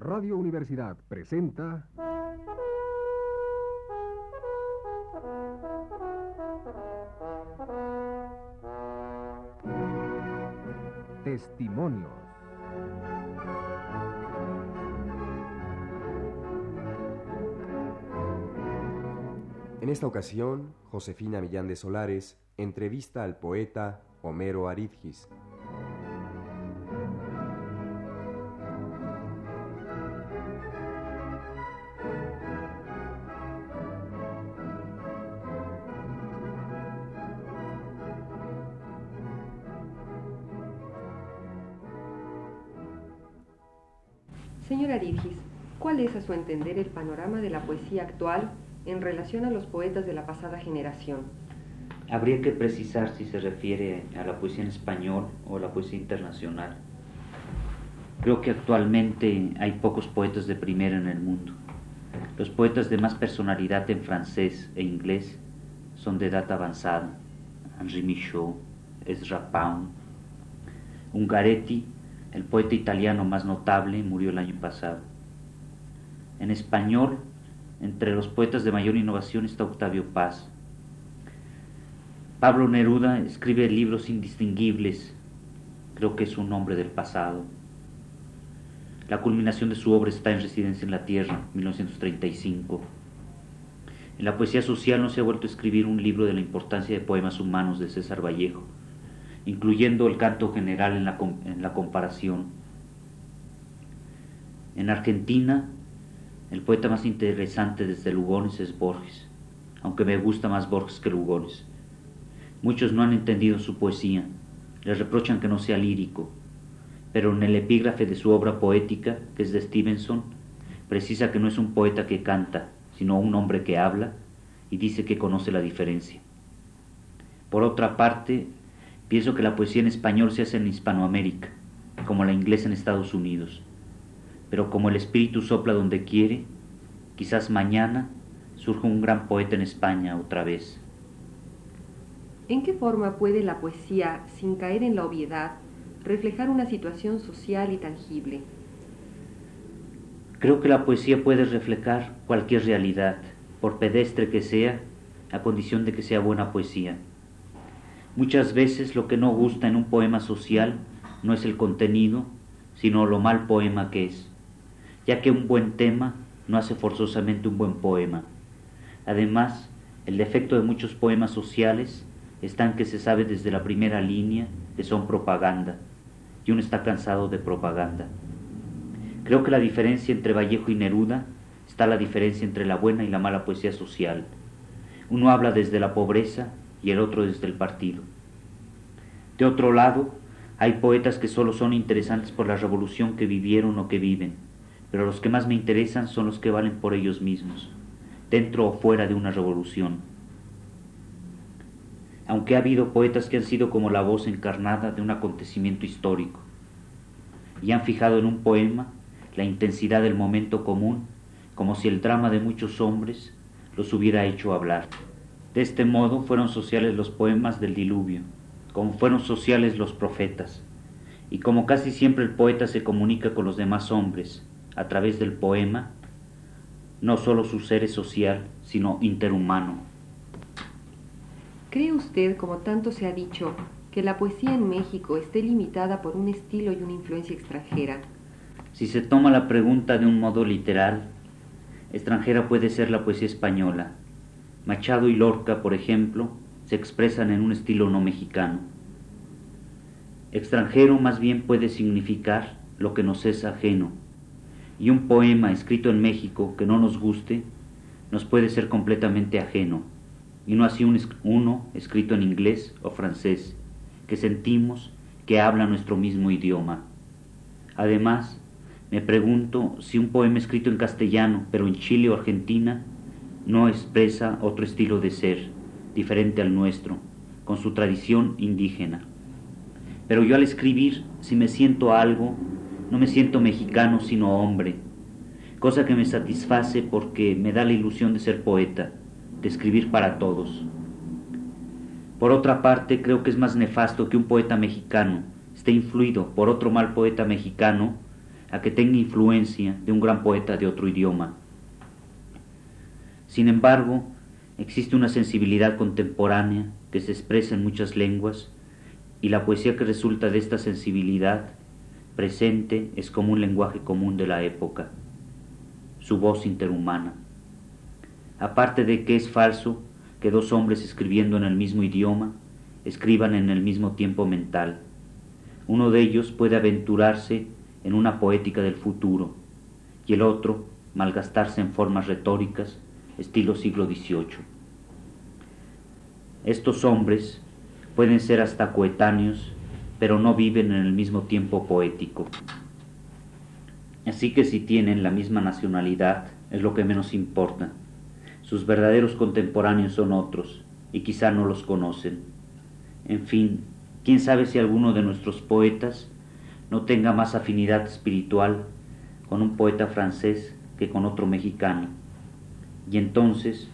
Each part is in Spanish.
Radio Universidad presenta... Testimonios. En esta ocasión, Josefina Millán de Solares entrevista al poeta Homero Aridgis. ¿Cuál es a su entender el panorama de la poesía actual en relación a los poetas de la pasada generación? Habría que precisar si se refiere a la poesía en español o a la poesía internacional. Creo que actualmente hay pocos poetas de primera en el mundo. Los poetas de más personalidad en francés e inglés son de edad avanzada. Henri Michaud, Ezra Pound, Ungaretti, el poeta italiano más notable, murió el año pasado. En español, entre los poetas de mayor innovación está Octavio Paz. Pablo Neruda escribe libros indistinguibles, creo que es un hombre del pasado. La culminación de su obra está en Residencia en la Tierra, 1935. En la poesía social no se ha vuelto a escribir un libro de la importancia de poemas humanos de César Vallejo, incluyendo el canto general en la, en la comparación. En Argentina, el poeta más interesante desde Lugones es Borges, aunque me gusta más Borges que Lugones. Muchos no han entendido su poesía, le reprochan que no sea lírico, pero en el epígrafe de su obra poética, que es de Stevenson, precisa que no es un poeta que canta, sino un hombre que habla y dice que conoce la diferencia. Por otra parte, pienso que la poesía en español se hace en Hispanoamérica, como la inglesa en Estados Unidos, pero como el espíritu sopla donde quiere, quizás mañana surja un gran poeta en España otra vez. ¿En qué forma puede la poesía, sin caer en la obviedad, reflejar una situación social y tangible? Creo que la poesía puede reflejar cualquier realidad, por pedestre que sea, a condición de que sea buena poesía. Muchas veces lo que no gusta en un poema social no es el contenido, sino lo mal poema que es, ya que un buen tema no hace forzosamente un buen poema. Además, el defecto de muchos poemas sociales está en que se sabe desde la primera línea que son propaganda, y uno está cansado de propaganda. Creo que la diferencia entre Vallejo y Neruda está la diferencia entre la buena y la mala poesía social. Uno habla desde la pobreza y el otro desde el partido. De otro lado, hay poetas que solo son interesantes por la revolución que vivieron o que viven, pero los que más me interesan son los que valen por ellos mismos, dentro o fuera de una revolución. Aunque ha habido poetas que han sido como la voz encarnada de un acontecimiento histórico, y han fijado en un poema la intensidad del momento común, como si el drama de muchos hombres los hubiera hecho hablar. De este modo fueron sociales los poemas del diluvio, como fueron sociales los profetas, y como casi siempre el poeta se comunica con los demás hombres a través del poema, no solo su ser es social, sino interhumano. ¿Cree usted, como tanto se ha dicho, que la poesía en México esté limitada por un estilo y una influencia extranjera? Si se toma la pregunta de un modo literal, extranjera puede ser la poesía española. Machado y Lorca, por ejemplo, se expresan en un estilo no mexicano. Extranjero más bien puede significar lo que nos es ajeno, y un poema escrito en México que no nos guste nos puede ser completamente ajeno, y no así un, uno escrito en inglés o francés, que sentimos que habla nuestro mismo idioma. Además, me pregunto si un poema escrito en castellano, pero en Chile o Argentina, no expresa otro estilo de ser, diferente al nuestro, con su tradición indígena. Pero yo al escribir, si me siento algo, no me siento mexicano, sino hombre, cosa que me satisface porque me da la ilusión de ser poeta, de escribir para todos. Por otra parte, creo que es más nefasto que un poeta mexicano esté influido por otro mal poeta mexicano a que tenga influencia de un gran poeta de otro idioma. Sin embargo, existe una sensibilidad contemporánea que se expresa en muchas lenguas y la poesía que resulta de esta sensibilidad presente es como un lenguaje común de la época, su voz interhumana. Aparte de que es falso que dos hombres escribiendo en el mismo idioma escriban en el mismo tiempo mental. Uno de ellos puede aventurarse en una poética del futuro y el otro malgastarse en formas retóricas estilo siglo XVIII. Estos hombres pueden ser hasta coetáneos, pero no viven en el mismo tiempo poético. Así que si tienen la misma nacionalidad, es lo que menos importa. Sus verdaderos contemporáneos son otros, y quizá no los conocen. En fin, quién sabe si alguno de nuestros poetas no tenga más afinidad espiritual con un poeta francés que con otro mexicano. Y entonces,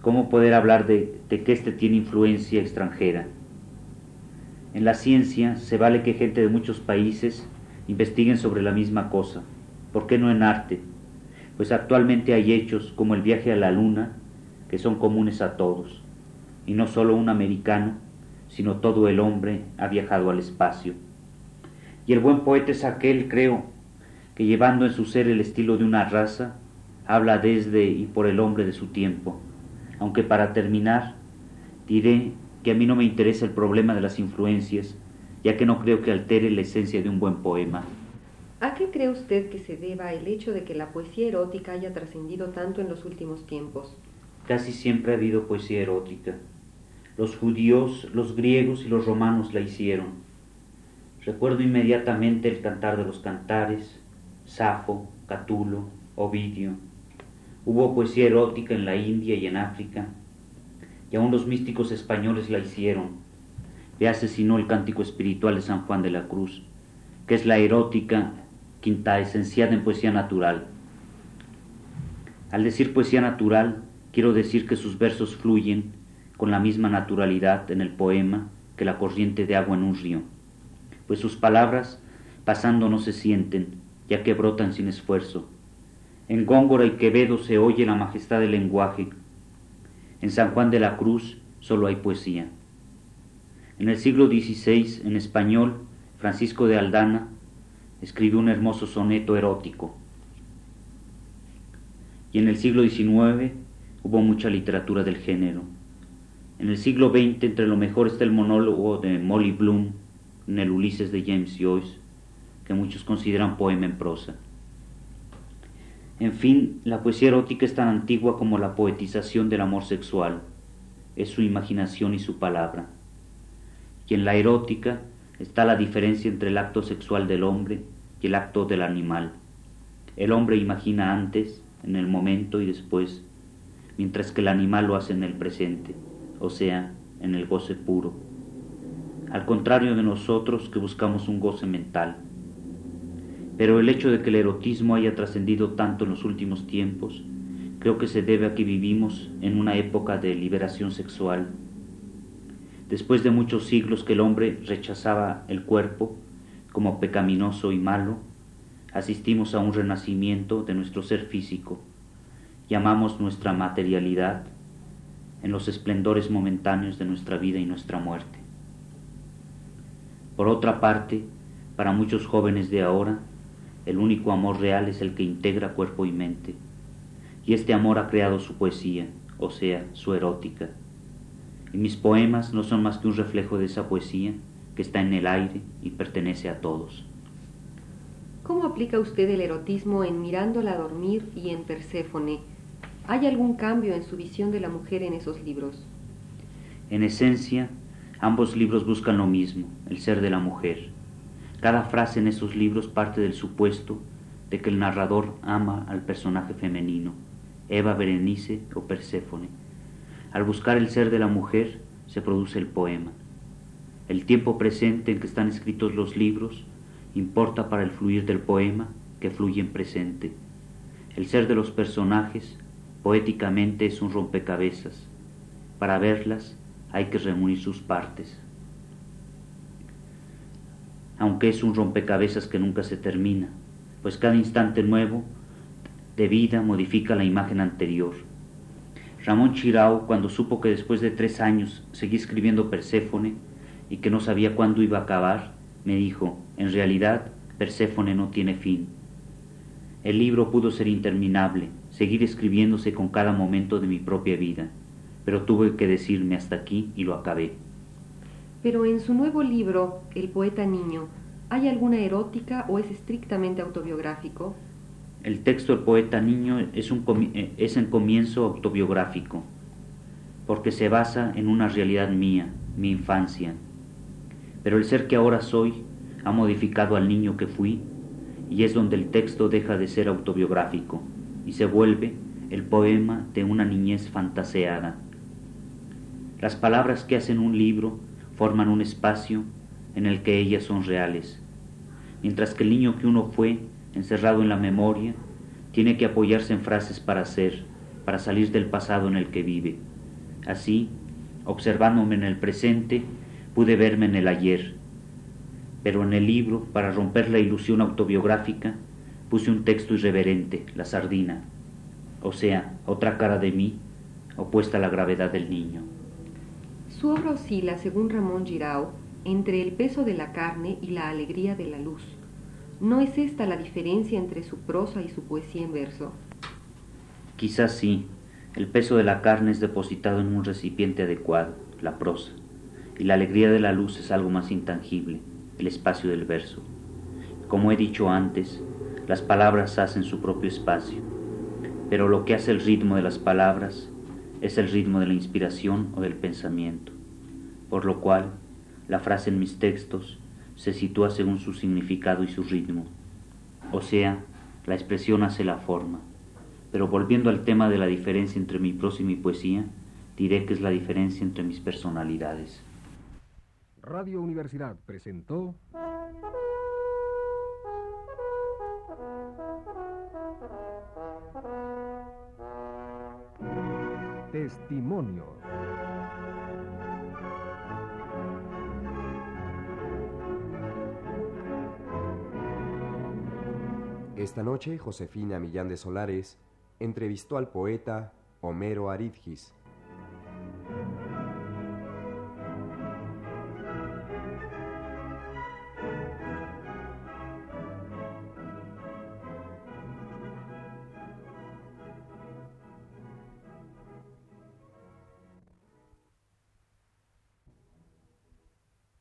¿cómo poder hablar de, que éste tiene influencia extranjera? En la ciencia se vale que gente de muchos países investiguen sobre la misma cosa. ¿Por qué no en arte? Pues actualmente hay hechos como el viaje a la luna que son comunes a todos. Y no solo un americano, sino todo el hombre ha viajado al espacio. Y el buen poeta es aquel, creo, que llevando en su ser el estilo de una raza, habla desde y por el hombre de su tiempo. Aunque para terminar, diré que a mí no me interesa el problema de las influencias, ya que no creo que altere la esencia de un buen poema. ¿A qué cree usted que se deba el hecho de que la poesía erótica haya trascendido tanto en los últimos tiempos? Casi siempre ha habido poesía erótica. Los judíos, los griegos y los romanos la hicieron. Recuerdo inmediatamente el cantar de los cantares, Safo, Catulo, Ovidio, Hubo poesía erótica en la India y en África, y aún los místicos españoles la hicieron. Véase si no el cántico espiritual de San Juan de la Cruz, que es la erótica quinta esenciada en poesía natural. Al decir poesía natural, quiero decir que sus versos fluyen con la misma naturalidad en el poema que la corriente de agua en un río, pues sus palabras pasando no se sienten, ya que brotan sin esfuerzo en Góngora y Quevedo se oye la majestad del lenguaje. En San Juan de la Cruz solo hay poesía. En el siglo XVI, en español, Francisco de Aldana escribió un hermoso soneto erótico. Y en el siglo XIX hubo mucha literatura del género. En el siglo XX, entre lo mejor está el monólogo de Molly Bloom en el Ulises de James Joyce, que muchos consideran poema en prosa. En fin, la poesía erótica es tan antigua como la poetización del amor sexual. Es su imaginación y su palabra. Y en la erótica está la diferencia entre el acto sexual del hombre y el acto del animal. El hombre imagina antes, en el momento y después, mientras que el animal lo hace en el presente, o sea, en el goce puro. Al contrario de nosotros que buscamos un goce mental. Pero el hecho de que el erotismo haya trascendido tanto en los últimos tiempos, creo que se debe a que vivimos en una época de liberación sexual. Después de muchos siglos que el hombre rechazaba el cuerpo como pecaminoso y malo, asistimos a un renacimiento de nuestro ser físico. Llamamos nuestra materialidad en los esplendores momentáneos de nuestra vida y nuestra muerte. Por otra parte, para muchos jóvenes de ahora, el único amor real es el que integra cuerpo y mente. Y este amor ha creado su poesía, o sea, su erótica. Y mis poemas no son más que un reflejo de esa poesía que está en el aire y pertenece a todos. ¿Cómo aplica usted el erotismo en Mirándola a dormir y en Perséfone? ¿Hay algún cambio en su visión de la mujer en esos libros? En esencia, ambos libros buscan lo mismo, el ser de la mujer. Cada frase en esos libros parte del supuesto de que el narrador ama al personaje femenino, Eva Berenice o Perséfone. Al buscar el ser de la mujer se produce el poema. El tiempo presente en que están escritos los libros importa para el fluir del poema que fluye en presente. El ser de los personajes poéticamente es un rompecabezas. Para verlas hay que reunir sus partes aunque es un rompecabezas que nunca se termina, pues cada instante nuevo de vida modifica la imagen anterior. Ramón Chirao, cuando supo que después de tres años seguí escribiendo Perséfone y que no sabía cuándo iba a acabar, me dijo, en realidad Perséfone no tiene fin. El libro pudo ser interminable, seguir escribiéndose con cada momento de mi propia vida, pero tuve que decirme hasta aquí y lo acabé. Pero en su nuevo libro, El poeta niño, ¿hay alguna erótica o es estrictamente autobiográfico? El texto del poeta niño es, un eh, es en comienzo autobiográfico, porque se basa en una realidad mía, mi infancia. Pero el ser que ahora soy ha modificado al niño que fui y es donde el texto deja de ser autobiográfico y se vuelve el poema de una niñez fantaseada. Las palabras que hacen un libro forman un espacio en el que ellas son reales, mientras que el niño que uno fue, encerrado en la memoria, tiene que apoyarse en frases para ser, para salir del pasado en el que vive. Así, observándome en el presente, pude verme en el ayer, pero en el libro, para romper la ilusión autobiográfica, puse un texto irreverente, la sardina, o sea, otra cara de mí, opuesta a la gravedad del niño. Su obra oscila, según Ramón Girao, entre el peso de la carne y la alegría de la luz. ¿No es esta la diferencia entre su prosa y su poesía en verso? Quizás sí. El peso de la carne es depositado en un recipiente adecuado, la prosa, y la alegría de la luz es algo más intangible, el espacio del verso. Como he dicho antes, las palabras hacen su propio espacio, pero lo que hace el ritmo de las palabras es el ritmo de la inspiración o del pensamiento, por lo cual la frase en mis textos se sitúa según su significado y su ritmo, o sea, la expresión hace la forma. Pero volviendo al tema de la diferencia entre mi prosa y mi poesía, diré que es la diferencia entre mis personalidades. Radio Universidad presentó Testimonio. Esta noche, Josefina Millán de Solares entrevistó al poeta Homero Aridgis